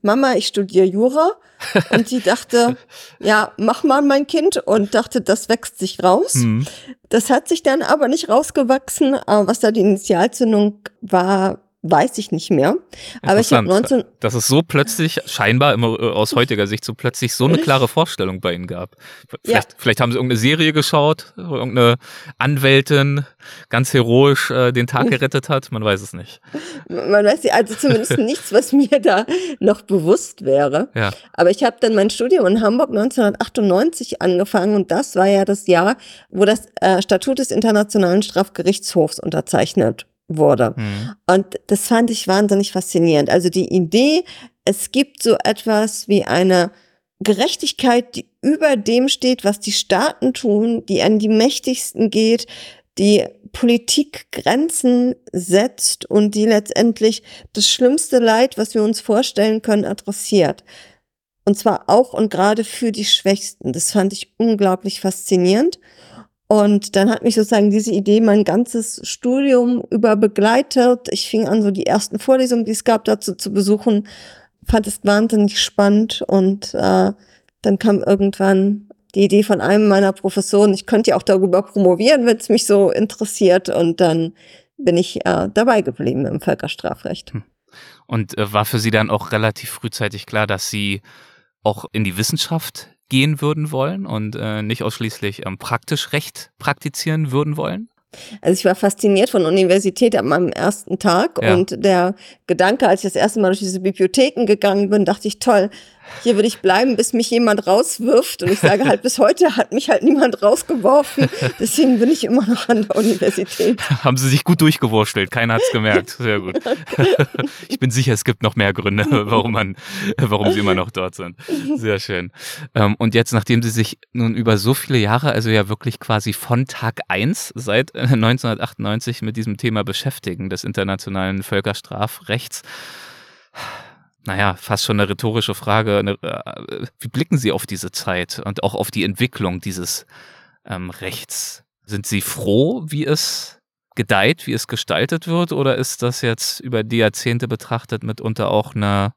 Mama, ich studiere Jura. Und sie dachte, ja, mach mal mein Kind und dachte, das wächst sich raus. Mhm. Das hat sich dann aber nicht rausgewachsen. Was da die Initialzündung war, weiß ich nicht mehr. Aber ich habe 19 dass es so plötzlich scheinbar immer äh, aus heutiger Sicht so plötzlich so eine klare Vorstellung bei Ihnen gab. Vielleicht, ja. vielleicht haben Sie irgendeine Serie geschaut, wo irgendeine Anwältin ganz heroisch äh, den Tag gerettet hat. Man weiß es nicht. Man weiß also zumindest nichts, was mir da noch bewusst wäre. Ja. Aber ich habe dann mein Studium in Hamburg 1998 angefangen und das war ja das Jahr, wo das äh, Statut des Internationalen Strafgerichtshofs unterzeichnet wurde. Mhm. Und das fand ich wahnsinnig faszinierend. Also die Idee, es gibt so etwas wie eine Gerechtigkeit, die über dem steht, was die Staaten tun, die an die Mächtigsten geht, die Politik Grenzen setzt und die letztendlich das schlimmste Leid, was wir uns vorstellen können, adressiert. Und zwar auch und gerade für die Schwächsten. Das fand ich unglaublich faszinierend. Und dann hat mich sozusagen diese Idee mein ganzes Studium über begleitet. Ich fing an, so die ersten Vorlesungen, die es gab, dazu zu besuchen, fand es wahnsinnig spannend. Und äh, dann kam irgendwann die Idee von einem meiner Professoren, ich könnte ja auch darüber promovieren, wenn es mich so interessiert. Und dann bin ich äh, dabei geblieben im Völkerstrafrecht. Hm. Und äh, war für Sie dann auch relativ frühzeitig klar, dass Sie auch in die Wissenschaft gehen würden wollen und äh, nicht ausschließlich ähm, praktisch Recht praktizieren würden wollen? Also ich war fasziniert von Universität an meinem ersten Tag ja. und der Gedanke, als ich das erste Mal durch diese Bibliotheken gegangen bin, dachte ich, toll, hier würde ich bleiben, bis mich jemand rauswirft. Und ich sage halt, bis heute hat mich halt niemand rausgeworfen. Deswegen bin ich immer noch an der Universität. Haben Sie sich gut durchgewurschtelt. Keiner hat es gemerkt. Sehr gut. Ich bin sicher, es gibt noch mehr Gründe, warum man, warum Sie immer noch dort sind. Sehr schön. Ähm, und jetzt, nachdem Sie sich nun über so viele Jahre, also ja wirklich quasi von Tag eins seit 1998 mit diesem Thema beschäftigen, des internationalen Völkerstrafrechts, naja, fast schon eine rhetorische Frage. Eine, äh, wie blicken Sie auf diese Zeit und auch auf die Entwicklung dieses ähm, Rechts? Sind Sie froh, wie es gedeiht, wie es gestaltet wird, oder ist das jetzt über die Jahrzehnte betrachtet mitunter auch eine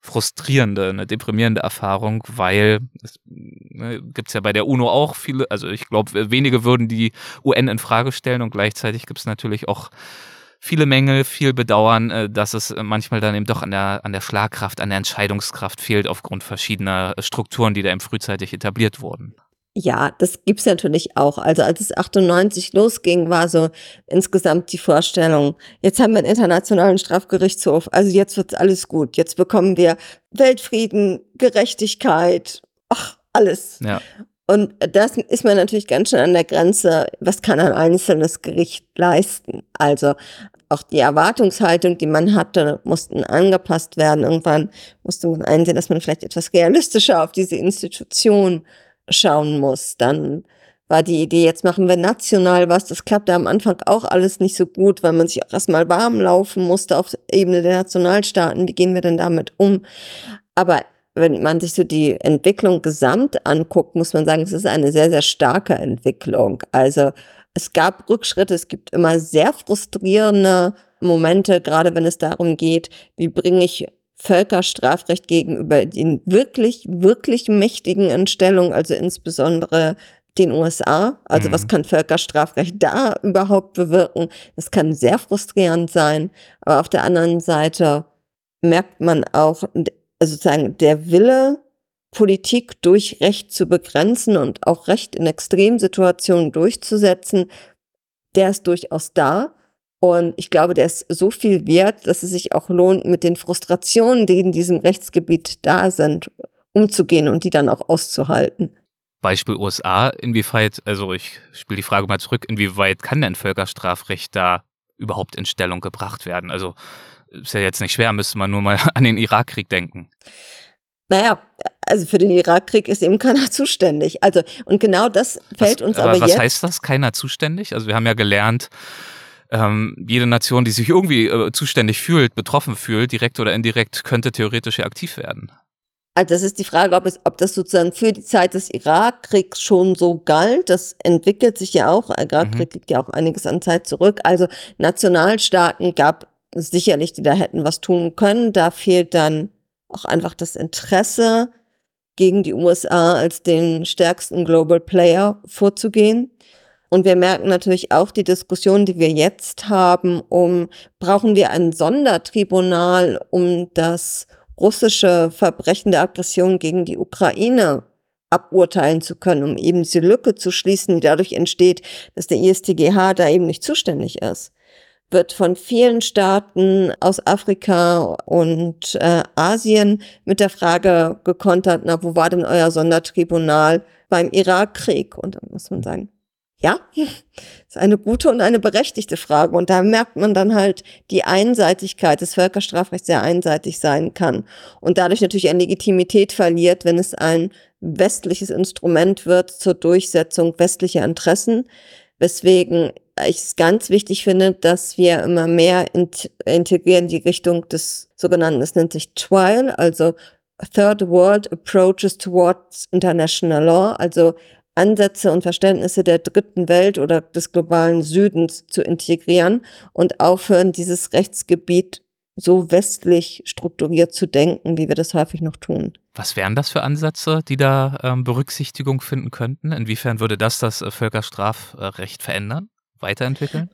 frustrierende, eine deprimierende Erfahrung, weil es ne, gibt es ja bei der UNO auch viele, also ich glaube, wenige würden die UN in Frage stellen und gleichzeitig gibt es natürlich auch viele Mängel, viel Bedauern, äh, dass es manchmal dann eben doch an der, an der Schlagkraft, an der Entscheidungskraft fehlt aufgrund verschiedener Strukturen, die da eben frühzeitig etabliert wurden. Ja, das gibt's natürlich auch. Also als es 98 losging, war so insgesamt die Vorstellung, jetzt haben wir einen internationalen Strafgerichtshof, also jetzt wird's alles gut. Jetzt bekommen wir Weltfrieden, Gerechtigkeit, ach, alles. Ja. Und das ist man natürlich ganz schön an der Grenze, was kann ein einzelnes Gericht leisten? Also auch die Erwartungshaltung, die man hatte, mussten angepasst werden. Irgendwann musste man einsehen, dass man vielleicht etwas realistischer auf diese Institution schauen muss. Dann war die Idee, jetzt machen wir national was. Das klappte am Anfang auch alles nicht so gut, weil man sich auch erstmal warm laufen musste auf Ebene der Nationalstaaten. Wie gehen wir denn damit um? Aber wenn man sich so die Entwicklung gesamt anguckt, muss man sagen, es ist eine sehr, sehr starke Entwicklung. Also es gab Rückschritte, es gibt immer sehr frustrierende Momente, gerade wenn es darum geht, wie bringe ich Völkerstrafrecht gegenüber den wirklich, wirklich mächtigen Entstellungen, also insbesondere den USA. Also mhm. was kann Völkerstrafrecht da überhaupt bewirken? Das kann sehr frustrierend sein. Aber auf der anderen Seite merkt man auch, also sozusagen der Wille, Politik durch Recht zu begrenzen und auch Recht in Extremsituationen durchzusetzen, der ist durchaus da. Und ich glaube, der ist so viel wert, dass es sich auch lohnt, mit den Frustrationen, die in diesem Rechtsgebiet da sind, umzugehen und die dann auch auszuhalten. Beispiel USA, inwieweit, also ich spiele die Frage mal zurück, inwieweit kann denn Völkerstrafrecht da überhaupt in Stellung gebracht werden? Also ist ja jetzt nicht schwer, müsste man nur mal an den Irakkrieg denken. Naja, also für den Irakkrieg ist eben keiner zuständig. Also, und genau das fällt was, uns aber, aber was jetzt. Was heißt das, keiner zuständig? Also wir haben ja gelernt, ähm, jede Nation, die sich irgendwie äh, zuständig fühlt, betroffen fühlt, direkt oder indirekt, könnte theoretisch ja aktiv werden. Also das ist die Frage, ob, es, ob das sozusagen für die Zeit des Irakkriegs schon so galt. Das entwickelt sich ja auch. Irakkrieg mhm. liegt ja auch einiges an Zeit zurück. Also Nationalstaaten gab sicherlich, die da hätten was tun können. Da fehlt dann auch einfach das Interesse, gegen die USA als den stärksten Global Player vorzugehen. Und wir merken natürlich auch die Diskussion, die wir jetzt haben, um, brauchen wir ein Sondertribunal, um das russische Verbrechen der Aggression gegen die Ukraine aburteilen zu können, um eben diese Lücke zu schließen, die dadurch entsteht, dass der ISTGH da eben nicht zuständig ist wird von vielen Staaten aus Afrika und äh, Asien mit der Frage gekontert, na, wo war denn euer Sondertribunal beim Irakkrieg? Und dann muss man sagen, ja, ist eine gute und eine berechtigte Frage. Und da merkt man dann halt die Einseitigkeit des Völkerstrafrechts sehr einseitig sein kann und dadurch natürlich an Legitimität verliert, wenn es ein westliches Instrument wird zur Durchsetzung westlicher Interessen, weswegen ich es ganz wichtig finde, dass wir immer mehr integrieren die Richtung des sogenannten, es nennt sich Trial, also Third World Approaches Towards International Law, also Ansätze und Verständnisse der dritten Welt oder des globalen Südens zu integrieren und aufhören, dieses Rechtsgebiet so westlich strukturiert zu denken, wie wir das häufig noch tun. Was wären das für Ansätze, die da ähm, Berücksichtigung finden könnten? Inwiefern würde das das äh, Völkerstrafrecht verändern? Weiterentwickeln?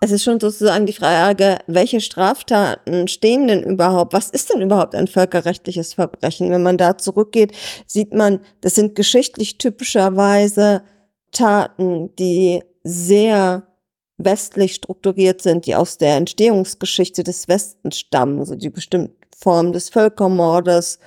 Es ist schon sozusagen die Frage, welche Straftaten stehen denn überhaupt? Was ist denn überhaupt ein völkerrechtliches Verbrechen? Wenn man da zurückgeht, sieht man, das sind geschichtlich typischerweise Taten, die sehr westlich strukturiert sind, die aus der Entstehungsgeschichte des Westens stammen, also die bestimmten Formen des Völkermordes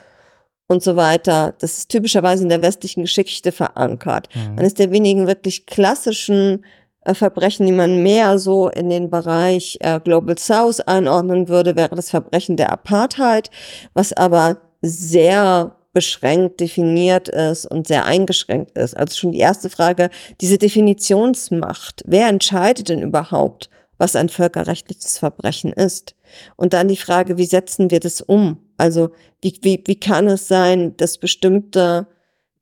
und so weiter. Das ist typischerweise in der westlichen Geschichte verankert. Mhm. Eines der wenigen wirklich klassischen Verbrechen, die man mehr so in den Bereich äh, Global South einordnen würde, wäre das Verbrechen der Apartheid, was aber sehr beschränkt definiert ist und sehr eingeschränkt ist. Also schon die erste Frage, diese Definitionsmacht. Wer entscheidet denn überhaupt, was ein völkerrechtliches Verbrechen ist? Und dann die Frage, wie setzen wir das um? Also wie, wie, wie kann es sein, dass bestimmte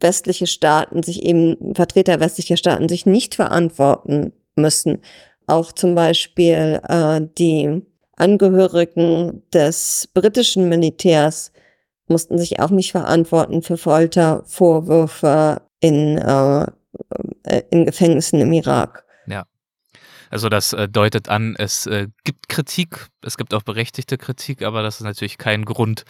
westliche Staaten sich eben, Vertreter westlicher Staaten sich nicht verantworten müssen. Auch zum Beispiel äh, die Angehörigen des britischen Militärs mussten sich auch nicht verantworten für Foltervorwürfe in, äh, in Gefängnissen im Irak. Also das äh, deutet an, es äh, gibt Kritik, es gibt auch berechtigte Kritik, aber das ist natürlich kein Grund,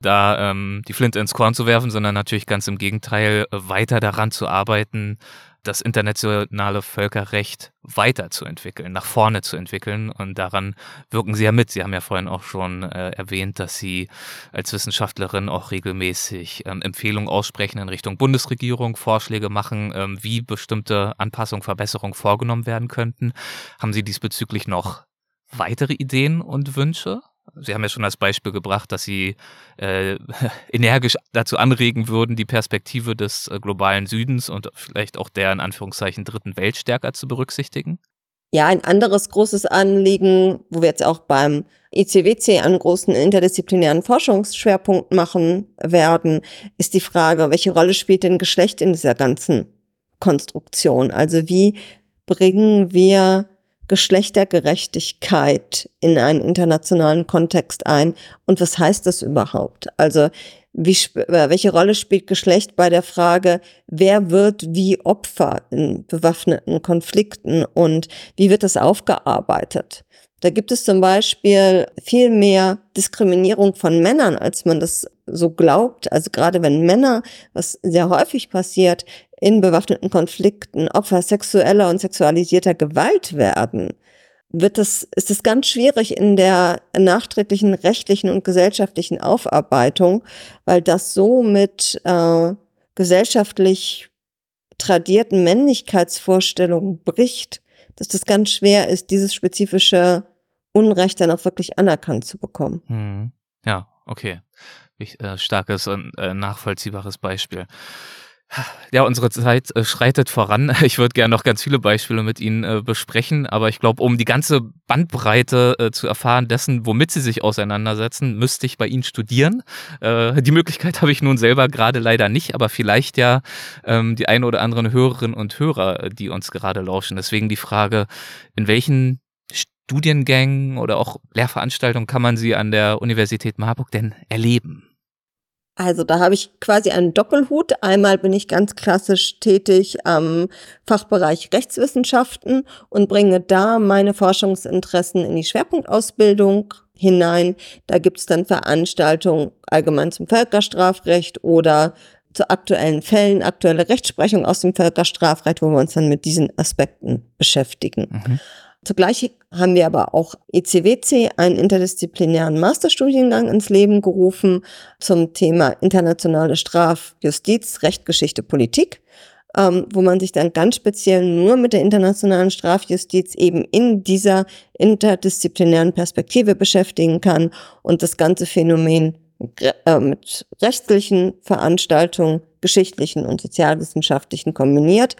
da ähm, die Flinte ins Korn zu werfen, sondern natürlich ganz im Gegenteil, äh, weiter daran zu arbeiten, das internationale Völkerrecht weiterzuentwickeln, nach vorne zu entwickeln. Und daran wirken Sie ja mit. Sie haben ja vorhin auch schon äh, erwähnt, dass Sie als Wissenschaftlerin auch regelmäßig ähm, Empfehlungen aussprechen in Richtung Bundesregierung, Vorschläge machen, ähm, wie bestimmte Anpassungen, Verbesserungen vorgenommen werden könnten. Haben Sie diesbezüglich noch weitere Ideen und Wünsche? Sie haben ja schon als Beispiel gebracht, dass Sie äh, energisch dazu anregen würden, die Perspektive des äh, globalen Südens und vielleicht auch der in Anführungszeichen dritten Welt stärker zu berücksichtigen. Ja, ein anderes großes Anliegen, wo wir jetzt auch beim ICWC einen großen interdisziplinären Forschungsschwerpunkt machen werden, ist die Frage, welche Rolle spielt denn Geschlecht in dieser ganzen Konstruktion? Also wie bringen wir Geschlechtergerechtigkeit in einen internationalen Kontext ein und was heißt das überhaupt? Also wie, äh, welche Rolle spielt Geschlecht bei der Frage, wer wird wie Opfer in bewaffneten Konflikten und wie wird das aufgearbeitet? Da gibt es zum Beispiel viel mehr Diskriminierung von Männern, als man das so glaubt. Also gerade wenn Männer, was sehr häufig passiert, in bewaffneten Konflikten Opfer sexueller und sexualisierter Gewalt werden, wird das, ist es ganz schwierig in der nachträglichen rechtlichen und gesellschaftlichen Aufarbeitung, weil das so mit äh, gesellschaftlich tradierten Männlichkeitsvorstellungen bricht, dass das ganz schwer ist, dieses spezifische Unrecht dann auch wirklich anerkannt zu bekommen. Hm. Ja, okay. Ich, äh, starkes und äh, nachvollziehbares Beispiel. Ja, unsere Zeit äh, schreitet voran. Ich würde gerne noch ganz viele Beispiele mit Ihnen äh, besprechen, aber ich glaube, um die ganze Bandbreite äh, zu erfahren dessen, womit Sie sich auseinandersetzen, müsste ich bei Ihnen studieren. Die Möglichkeit habe ich nun selber gerade leider nicht, aber vielleicht ja ähm, die eine oder anderen Hörerinnen und Hörer, die uns gerade lauschen. Deswegen die Frage, in welchen Studiengängen oder auch Lehrveranstaltungen kann man Sie an der Universität Marburg denn erleben? Also da habe ich quasi einen Doppelhut. Einmal bin ich ganz klassisch tätig am Fachbereich Rechtswissenschaften und bringe da meine Forschungsinteressen in die Schwerpunktausbildung hinein. Da gibt es dann Veranstaltungen allgemein zum Völkerstrafrecht oder zu aktuellen Fällen, aktuelle Rechtsprechung aus dem Völkerstrafrecht, wo wir uns dann mit diesen Aspekten beschäftigen. Mhm. Zugleich haben wir aber auch ECWC, einen interdisziplinären Masterstudiengang ins Leben gerufen zum Thema internationale Strafjustiz, Recht, Geschichte, Politik, ähm, wo man sich dann ganz speziell nur mit der internationalen Strafjustiz eben in dieser interdisziplinären Perspektive beschäftigen kann und das ganze Phänomen äh, mit rechtlichen Veranstaltungen, geschichtlichen und sozialwissenschaftlichen kombiniert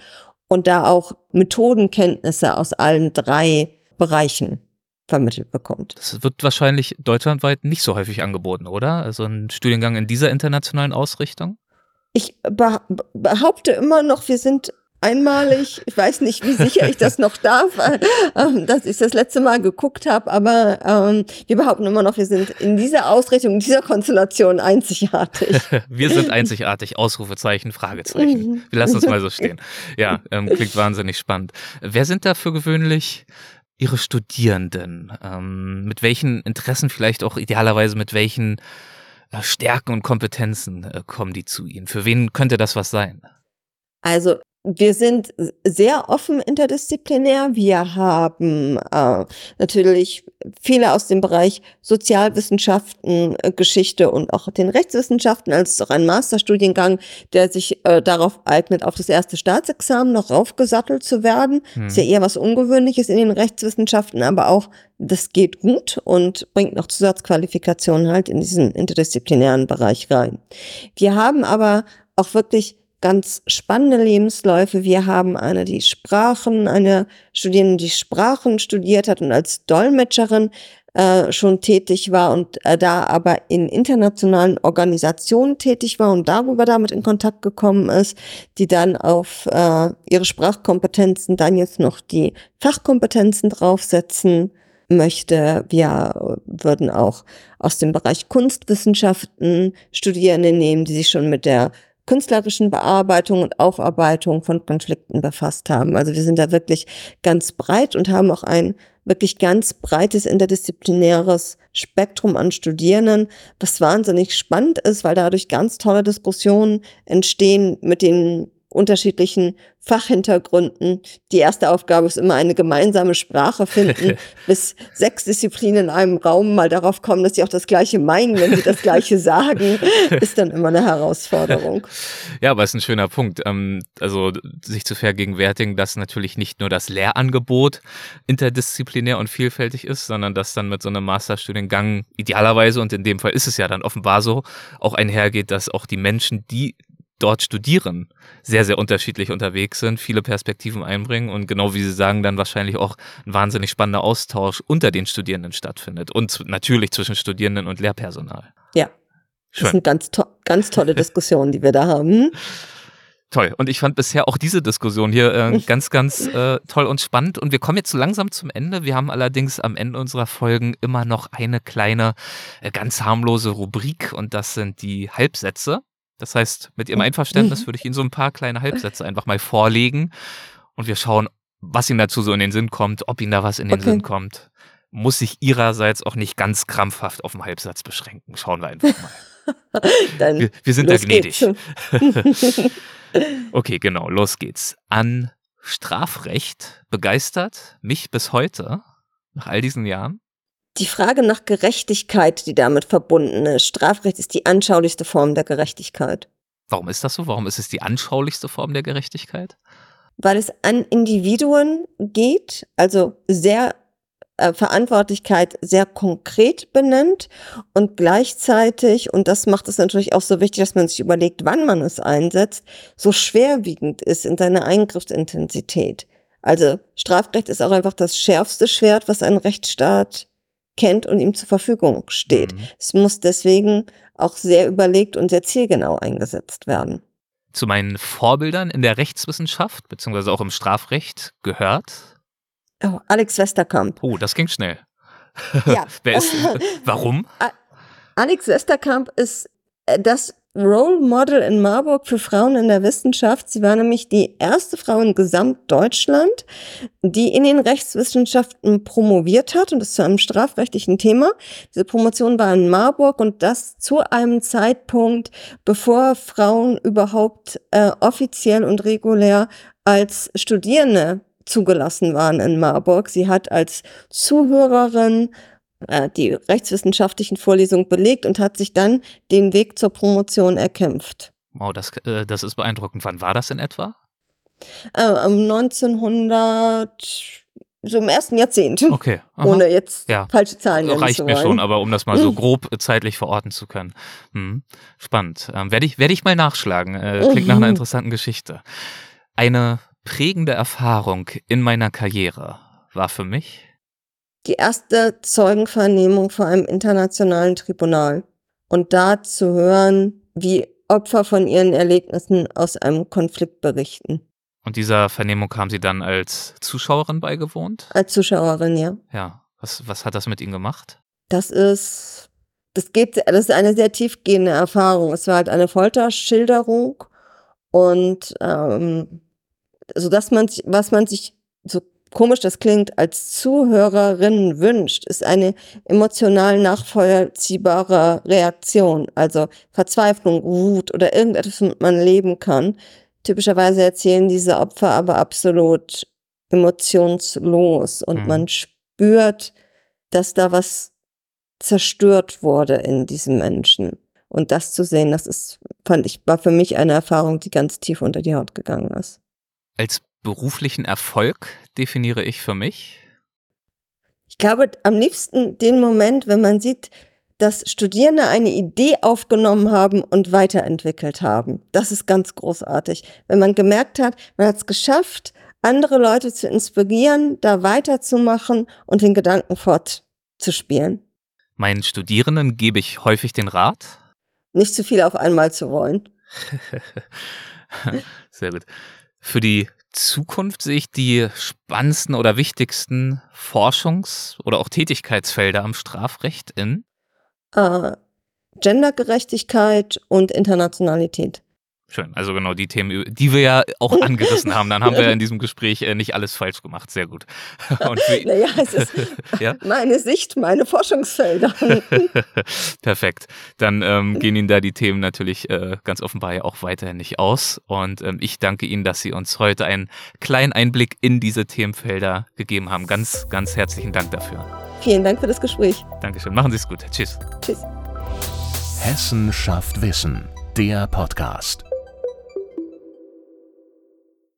und da auch Methodenkenntnisse aus allen drei Bereichen vermittelt bekommt. Das wird wahrscheinlich deutschlandweit nicht so häufig angeboten, oder? Also ein Studiengang in dieser internationalen Ausrichtung? Ich behaupte immer noch, wir sind einmalig. Ich weiß nicht, wie sicher ich das noch darf, äh, dass ich das letzte Mal geguckt habe, aber ähm, wir behaupten immer noch, wir sind in dieser Ausrichtung, in dieser Konstellation einzigartig. wir sind einzigartig, Ausrufezeichen, Fragezeichen. Wir lassen es mal so stehen. Ja, ähm, klingt wahnsinnig spannend. Wer sind da für gewöhnlich Ihre Studierenden? Ähm, mit welchen Interessen, vielleicht auch idealerweise mit welchen äh, Stärken und Kompetenzen äh, kommen die zu Ihnen? Für wen könnte das was sein? Also wir sind sehr offen interdisziplinär. Wir haben äh, natürlich viele aus dem Bereich Sozialwissenschaften, äh, Geschichte und auch den Rechtswissenschaften. Also es ist auch ein Masterstudiengang, der sich äh, darauf eignet, auf das erste Staatsexamen noch raufgesattelt zu werden. Hm. Ist ja eher was Ungewöhnliches in den Rechtswissenschaften, aber auch das geht gut und bringt noch Zusatzqualifikationen halt in diesen interdisziplinären Bereich rein. Wir haben aber auch wirklich ganz spannende Lebensläufe. Wir haben eine, die Sprachen, eine Studierende, die Sprachen studiert hat und als Dolmetscherin äh, schon tätig war und äh, da aber in internationalen Organisationen tätig war und darüber damit in Kontakt gekommen ist, die dann auf äh, ihre Sprachkompetenzen dann jetzt noch die Fachkompetenzen draufsetzen möchte. Wir würden auch aus dem Bereich Kunstwissenschaften Studierende nehmen, die sich schon mit der künstlerischen Bearbeitung und Aufarbeitung von Konflikten befasst haben. Also wir sind da wirklich ganz breit und haben auch ein wirklich ganz breites interdisziplinäres Spektrum an Studierenden, was wahnsinnig spannend ist, weil dadurch ganz tolle Diskussionen entstehen mit den unterschiedlichen Fachhintergründen. Die erste Aufgabe ist immer eine gemeinsame Sprache finden, bis sechs Disziplinen in einem Raum mal darauf kommen, dass sie auch das Gleiche meinen, wenn sie das Gleiche sagen, ist dann immer eine Herausforderung. Ja, aber ist ein schöner Punkt. Ähm, also sich zu vergegenwärtigen, dass natürlich nicht nur das Lehrangebot interdisziplinär und vielfältig ist, sondern dass dann mit so einem Masterstudiengang idealerweise, und in dem Fall ist es ja dann offenbar so, auch einhergeht, dass auch die Menschen, die dort studieren, sehr, sehr unterschiedlich unterwegs sind, viele Perspektiven einbringen und genau wie Sie sagen, dann wahrscheinlich auch ein wahnsinnig spannender Austausch unter den Studierenden stattfindet und natürlich zwischen Studierenden und Lehrpersonal. Ja. Schön. Das sind ganz, to ganz tolle Diskussionen, die wir da haben. Toll. Und ich fand bisher auch diese Diskussion hier äh, ganz, ganz äh, toll und spannend. Und wir kommen jetzt so langsam zum Ende. Wir haben allerdings am Ende unserer Folgen immer noch eine kleine, äh, ganz harmlose Rubrik und das sind die Halbsätze. Das heißt, mit Ihrem Einverständnis würde ich Ihnen so ein paar kleine Halbsätze einfach mal vorlegen und wir schauen, was Ihnen dazu so in den Sinn kommt, ob Ihnen da was in den okay. Sinn kommt. Muss sich Ihrerseits auch nicht ganz krampfhaft auf den Halbsatz beschränken. Schauen wir einfach mal. wir, wir, sind da gnädig. okay, genau, los geht's. An Strafrecht begeistert mich bis heute, nach all diesen Jahren, die Frage nach Gerechtigkeit, die damit verbunden ist. Strafrecht ist die anschaulichste Form der Gerechtigkeit. Warum ist das so? Warum ist es die anschaulichste Form der Gerechtigkeit? Weil es an Individuen geht, also sehr äh, Verantwortlichkeit sehr konkret benennt und gleichzeitig, und das macht es natürlich auch so wichtig, dass man sich überlegt, wann man es einsetzt, so schwerwiegend ist in seiner Eingriffsintensität. Also Strafrecht ist auch einfach das schärfste Schwert, was ein Rechtsstaat kennt und ihm zur Verfügung steht. Mhm. Es muss deswegen auch sehr überlegt und sehr zielgenau eingesetzt werden. Zu meinen Vorbildern in der Rechtswissenschaft, beziehungsweise auch im Strafrecht gehört Oh, Alex Westerkamp. Oh, das ging schnell. Ja. Wer ist, warum? Alex Westerkamp ist äh, das Role Model in Marburg für Frauen in der Wissenschaft. Sie war nämlich die erste Frau in Gesamtdeutschland, die in den Rechtswissenschaften promoviert hat und das zu einem strafrechtlichen Thema. Diese Promotion war in Marburg und das zu einem Zeitpunkt, bevor Frauen überhaupt äh, offiziell und regulär als Studierende zugelassen waren in Marburg. Sie hat als Zuhörerin äh, die rechtswissenschaftlichen Vorlesungen belegt und hat sich dann den Weg zur Promotion erkämpft. Wow, das, äh, das ist beeindruckend. Wann war das in etwa? Äh, 1900 so im ersten Jahrzehnt. Okay. Aha. Ohne jetzt ja. falsche Zahlen nennen Reicht mir schon, aber um das mal so grob zeitlich verorten zu können. Hm. Spannend. Ähm, Werde ich, werd ich mal nachschlagen. Äh, klingt nach einer interessanten Geschichte. Eine prägende Erfahrung in meiner Karriere war für mich? Die erste Zeugenvernehmung vor einem internationalen Tribunal. Und da zu hören, wie Opfer von ihren Erlebnissen aus einem Konflikt berichten. Und dieser Vernehmung haben Sie dann als Zuschauerin beigewohnt? Als Zuschauerin, ja. Ja. Was, was hat das mit Ihnen gemacht? Das ist, das geht, das ist eine sehr tiefgehende Erfahrung. Es war halt eine Folterschilderung und ähm, so dass man sich, was man sich so komisch das klingt, als Zuhörerin wünscht, ist eine emotional nachvollziehbare Reaktion, also Verzweiflung, Wut oder irgendetwas, womit man leben kann. Typischerweise erzählen diese Opfer aber absolut emotionslos und mhm. man spürt, dass da was zerstört wurde in diesem Menschen. Und das zu sehen, das ist, fand ich, war für mich eine Erfahrung, die ganz tief unter die Haut gegangen ist. Als beruflichen Erfolg definiere ich für mich? Ich glaube, am liebsten den Moment, wenn man sieht, dass Studierende eine Idee aufgenommen haben und weiterentwickelt haben. Das ist ganz großartig. Wenn man gemerkt hat, man hat es geschafft, andere Leute zu inspirieren, da weiterzumachen und den Gedanken fortzuspielen. Meinen Studierenden gebe ich häufig den Rat? Nicht zu viel auf einmal zu wollen. Sehr gut. Für die Zukunft sehe ich die spannendsten oder wichtigsten Forschungs- oder auch Tätigkeitsfelder am Strafrecht in? Äh, Gendergerechtigkeit und Internationalität. Schön. Also genau die Themen, die wir ja auch angerissen haben. Dann haben wir in diesem Gespräch äh, nicht alles falsch gemacht. Sehr gut. naja, es ist ja? meine Sicht, meine Forschungsfelder. Perfekt. Dann ähm, gehen Ihnen da die Themen natürlich äh, ganz offenbar ja auch weiterhin nicht aus. Und ähm, ich danke Ihnen, dass Sie uns heute einen kleinen Einblick in diese Themenfelder gegeben haben. Ganz, ganz herzlichen Dank dafür. Vielen Dank für das Gespräch. Dankeschön. Machen Sie es gut. Tschüss. Tschüss. Hessen schafft Wissen. Der Podcast.